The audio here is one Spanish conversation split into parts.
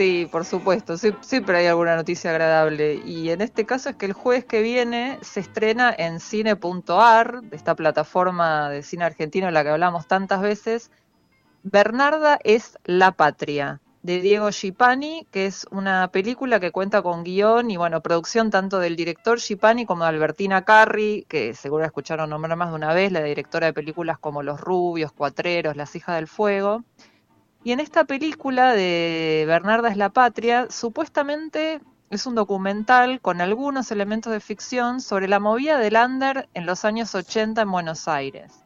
Sí, por supuesto, siempre hay alguna noticia agradable. Y en este caso es que el jueves que viene se estrena en cine.ar, esta plataforma de cine argentino en la que hablamos tantas veces, Bernarda es la patria, de Diego Schipani, que es una película que cuenta con guion y bueno, producción tanto del director Schipani como de Albertina Carri, que seguro escucharon nombrar más de una vez, la directora de películas como Los Rubios, Cuatreros, Las Hijas del Fuego. Y en esta película de Bernarda es la Patria, supuestamente es un documental con algunos elementos de ficción sobre la movida del under en los años 80 en Buenos Aires,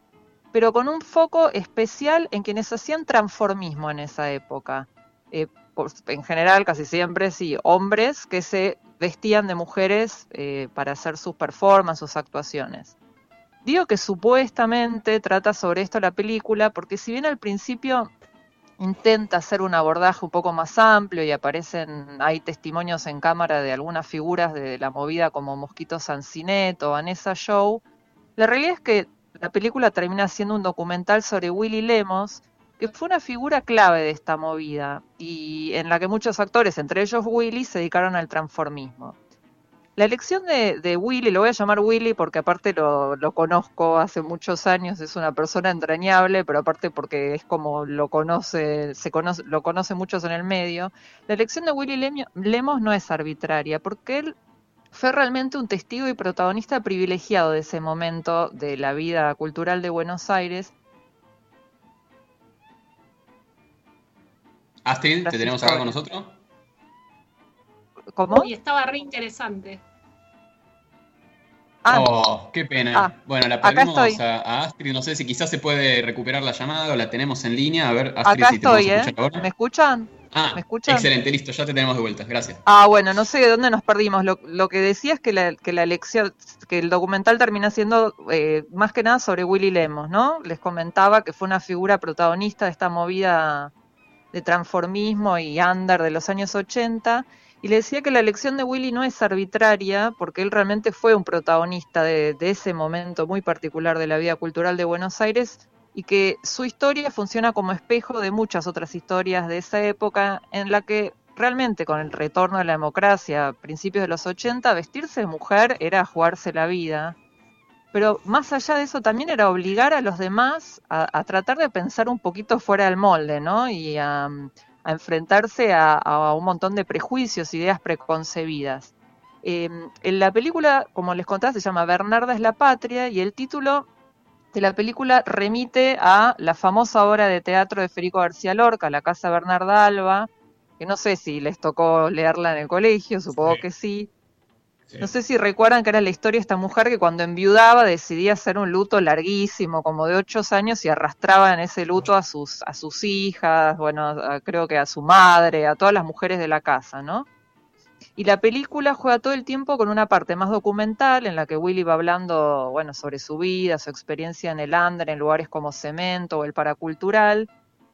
pero con un foco especial en quienes hacían transformismo en esa época. Eh, en general, casi siempre, sí, hombres que se vestían de mujeres eh, para hacer sus performances, sus actuaciones. Digo que supuestamente trata sobre esto la película, porque si bien al principio intenta hacer un abordaje un poco más amplio y aparecen, hay testimonios en cámara de algunas figuras de la movida como Mosquito Sancinet o Vanessa Show, la realidad es que la película termina siendo un documental sobre Willy Lemos, que fue una figura clave de esta movida y en la que muchos actores, entre ellos Willy, se dedicaron al transformismo. La elección de, Willy, lo voy a llamar Willy porque aparte lo, conozco hace muchos años, es una persona entrañable, pero aparte porque es como lo conoce, se conoce, lo conoce muchos en el medio. La elección de Willy Lemos no es arbitraria, porque él fue realmente un testigo y protagonista privilegiado de ese momento de la vida cultural de Buenos Aires. Astrid, ¿te tenemos acá con nosotros? ¿Cómo? Y estaba re interesante. Ah, oh, qué pena. Ah, bueno, la perdimos a, Astrid. No sé si quizás se puede recuperar la llamada o la tenemos en línea. A ver, Astrid, acá si te estoy, ¿eh? ahora. ¿Me escuchan? Ah, ¿Me escuchan? excelente, listo, ya te tenemos de vuelta, gracias. Ah, bueno, no sé de dónde nos perdimos. Lo, que decía es que la, que la elección, que el documental termina siendo eh, más que nada sobre Willy Lemos, ¿no? Les comentaba que fue una figura protagonista de esta movida de transformismo y under de los años 80 y le decía que la elección de Willy no es arbitraria, porque él realmente fue un protagonista de, ese momento muy particular de la vida cultural de Buenos Aires y que su historia funciona como espejo de muchas otras historias de esa época en la que realmente con el retorno de la democracia a principios de los 80, vestirse de mujer era jugarse la vida. Pero más allá de eso también era obligar a los demás a, tratar de pensar un poquito fuera del molde, ¿no? Y a, a enfrentarse a, un montón de prejuicios, ideas preconcebidas. Em, en la película, como les contaba, se llama Bernarda es la patria y el título de la película remite a la famosa obra de teatro de Federico García Lorca, La Casa Bernarda Alba, que no sé si les tocó leerla en el colegio, supongo que sí, no sé si recuerdan que era la historia de esta mujer que cuando enviudaba decidía hacer un luto larguísimo, como de ocho años, y arrastraba en ese luto a sus, a sus hijas, bueno, creo que a su madre, a todas las mujeres de la casa, ¿no? Y la película juega todo el tiempo con una parte más documental, en la que Willy va hablando, bueno, sobre su vida, su experiencia en el Ander, en lugares como Cemento o el Paracultural,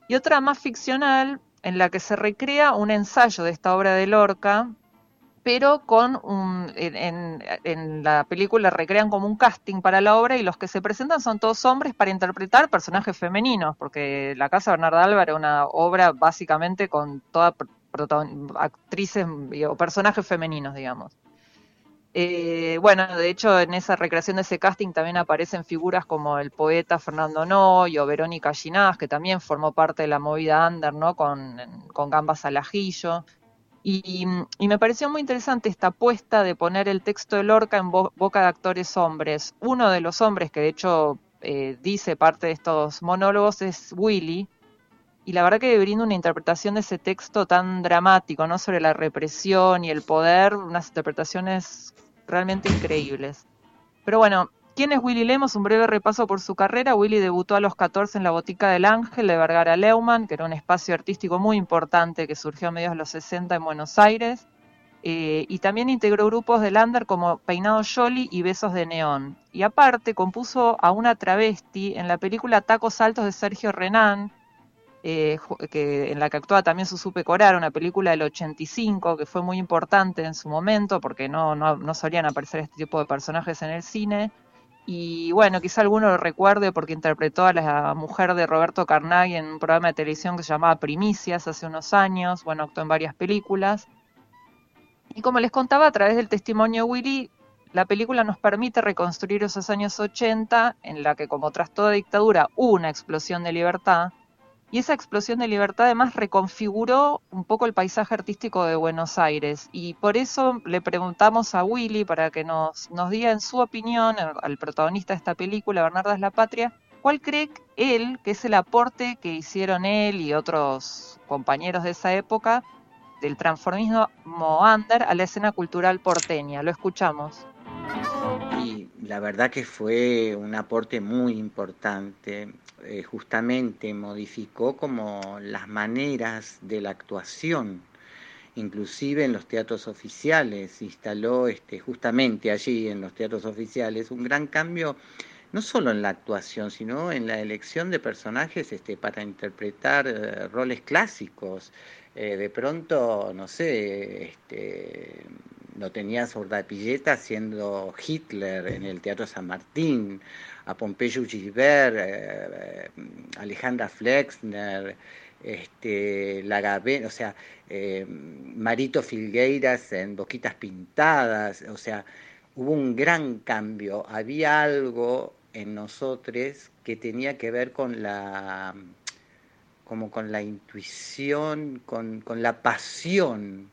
y otra más ficcional, en la que se recrea un ensayo de esta obra de Lorca, pero con un, en, la película recrean como un casting para la obra y los que se presentan son todos hombres para interpretar personajes femeninos, porque La Casa Bernarda Álvarez era una obra básicamente con todas actrices o personajes femeninos, digamos. Eh, bueno, de hecho, en esa recreación de ese casting también aparecen figuras como el poeta Fernando Noy o Verónica Ginás, que también formó parte de la movida under, ¿no? Con, con Gambas al ajillo. Y, me pareció muy interesante esta apuesta de poner el texto de Lorca en boca de actores hombres. Uno de los hombres que de hecho eh, dice parte de estos monólogos es Willy, y la verdad que brinda una interpretación de ese texto tan dramático, ¿no? Sobre la represión y el poder, unas interpretaciones realmente increíbles. Pero bueno, ¿Quién es Willy Lemos? Un breve repaso por su carrera. Willy debutó a los 14 en la Botica del Ángel de Vergara Leumann, que era un espacio artístico muy importante que surgió a mediados de los 60 en Buenos Aires. Eh, y también integró grupos de Lander como Peinado Jolly y Besos de Neón. Y aparte compuso a una travesti en la película Tacos Altos de Sergio Renán, eh, que, en la que actúa también Susupe Corar, una película del 85 que fue muy importante en su momento porque no, no, no solían aparecer este tipo de personajes en el cine Y bueno, quizá alguno lo recuerde porque interpretó a la mujer de Roberto Carnaghi en un programa de televisión que se llamaba Primicias hace unos años. Bueno, actuó en varias películas. Y como les contaba, a través del testimonio de Willy, la película nos permite reconstruir esos años 80 en la que, como tras toda dictadura, hubo una explosión de libertad y esa explosión de libertad además reconfiguró un poco el paisaje artístico de Buenos Aires. Y por eso le preguntamos a Willy para que nos, nos diga en su opinión, al protagonista de esta película, Bernardo es la Patria, ¿cuál cree él que es el aporte que hicieron él y otros compañeros de esa época del transformismo under a la escena cultural porteña? Lo escuchamos. La verdad que fue un aporte muy importante. Eh, justamente modificó como las maneras de la actuación, inclusive en los teatros oficiales, instaló este, justamente allí en los teatros oficiales un gran cambio no solo en la actuación, sino en la elección de personajes este, para interpretar eh, roles clásicos. Eh, de pronto, no sé, este, lo tenía Sordapilleta siendo Hitler en el Teatro San Martín, a Pompeyo Gisbert, eh, eh, Alejandra Flexner, este, o sea, eh, Marito Filgueiras en Boquitas Pintadas, o sea, hubo un gran cambio, había algo en nosotros que tenía que ver con la como con la intuición, con, con la pasión,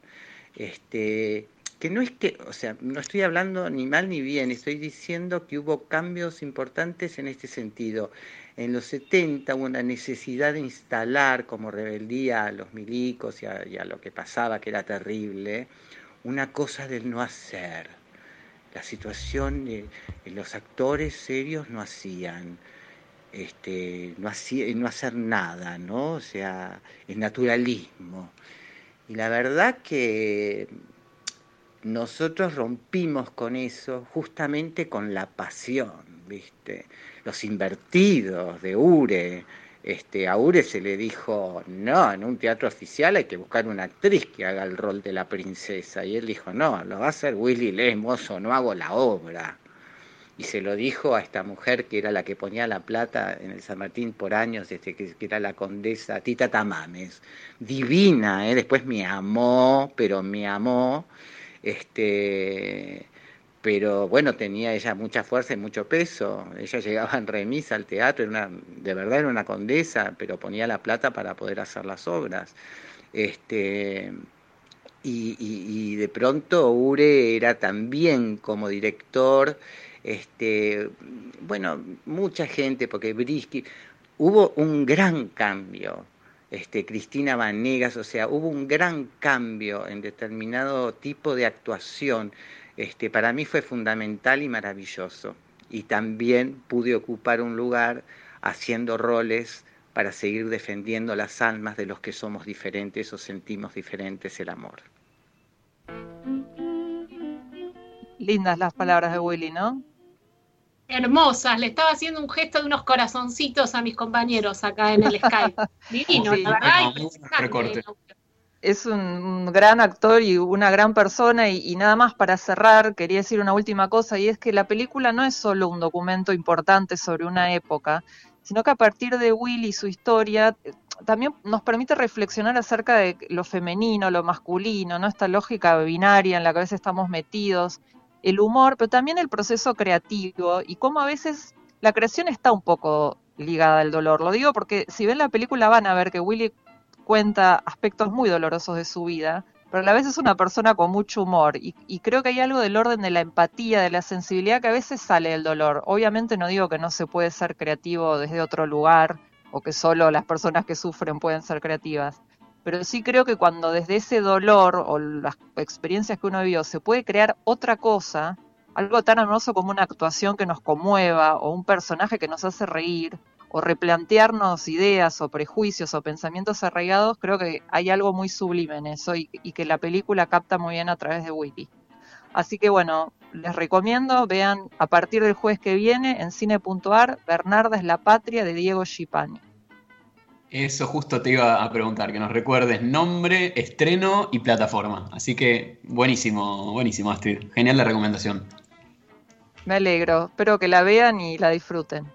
este, que no es que, o sea, no estoy hablando ni mal ni bien, estoy diciendo que hubo cambios importantes en este sentido. En los 70 hubo una necesidad de instalar como rebeldía a los milicos y a, lo que pasaba, que era terrible, una cosa del no hacer. La situación, de, los actores serios no hacían, este, no, hacía, no hacer nada, ¿no? O sea, el naturalismo. Y la verdad que nosotros rompimos con eso justamente con la pasión, ¿viste? Los invertidos de Ure. Este, a Ure se le dijo, no, en un teatro oficial hay que buscar una actriz que haga el rol de la princesa. Y él dijo, no, lo va a hacer Willy Lemos o no hago la obra. Y se lo dijo a esta mujer que era la que ponía la plata en el San Martín por años, este, que, era la condesa Tita Tamames. Divina, ¿eh? después me amó, pero me amó este, pero bueno, tenía ella mucha fuerza y mucho peso. Ella llegaba en remisa al teatro, era de verdad era una condesa, pero ponía la plata para poder hacer las obras. Este, y, de pronto Ure era también como director, este, bueno, mucha gente, porque Brisky, hubo un gran cambio este, Cristina Vanegas, o sea, hubo un gran cambio en determinado tipo de actuación. Este, para mí fue fundamental y maravilloso. Y también pude ocupar un lugar haciendo roles para seguir defendiendo las almas de los que somos diferentes o sentimos diferentes el amor. Lindas las palabras de Willy, ¿no? Hermosas. Le estaba haciendo un gesto de unos corazoncitos a mis compañeros acá en el Skype. Divino, la verdad. es un, gran actor y una gran persona y, nada más para cerrar quería decir una última cosa y es que la película no es solo un documento importante sobre una época, sino que a partir de Will y su historia eh, también nos permite reflexionar acerca de lo femenino, lo masculino, ¿no? esta lógica binaria en la que a veces estamos metidos el humor, pero también el proceso creativo y cómo a veces la creación está un poco ligada al dolor. Lo digo porque si ven la película van a ver que Willy cuenta aspectos muy dolorosos de su vida, pero a la vez es una persona con mucho humor y, y, creo que hay algo del orden de la empatía, de la sensibilidad que a veces sale del dolor. Obviamente no digo que no se puede ser creativo desde otro lugar o que solo las personas que sufren pueden ser creativas, pero sí creo que cuando desde ese dolor o las experiencias que uno vivió se puede crear otra cosa, algo tan hermoso como una actuación que nos conmueva o un personaje que nos hace reír o replantearnos ideas o prejuicios o pensamientos arraigados, creo que hay algo muy sublime en eso y, que la película capta muy bien a través de Witty. Así que bueno, les recomiendo, vean a partir del jueves que viene en cine.ar Bernarda es la patria de Diego Schipani. Eso justo te iba a preguntar, que nos recuerdes nombre, estreno y plataforma. Así que buenísimo, buenísimo, Astrid. Genial la recomendación. Me alegro. Espero que la vean y la disfruten.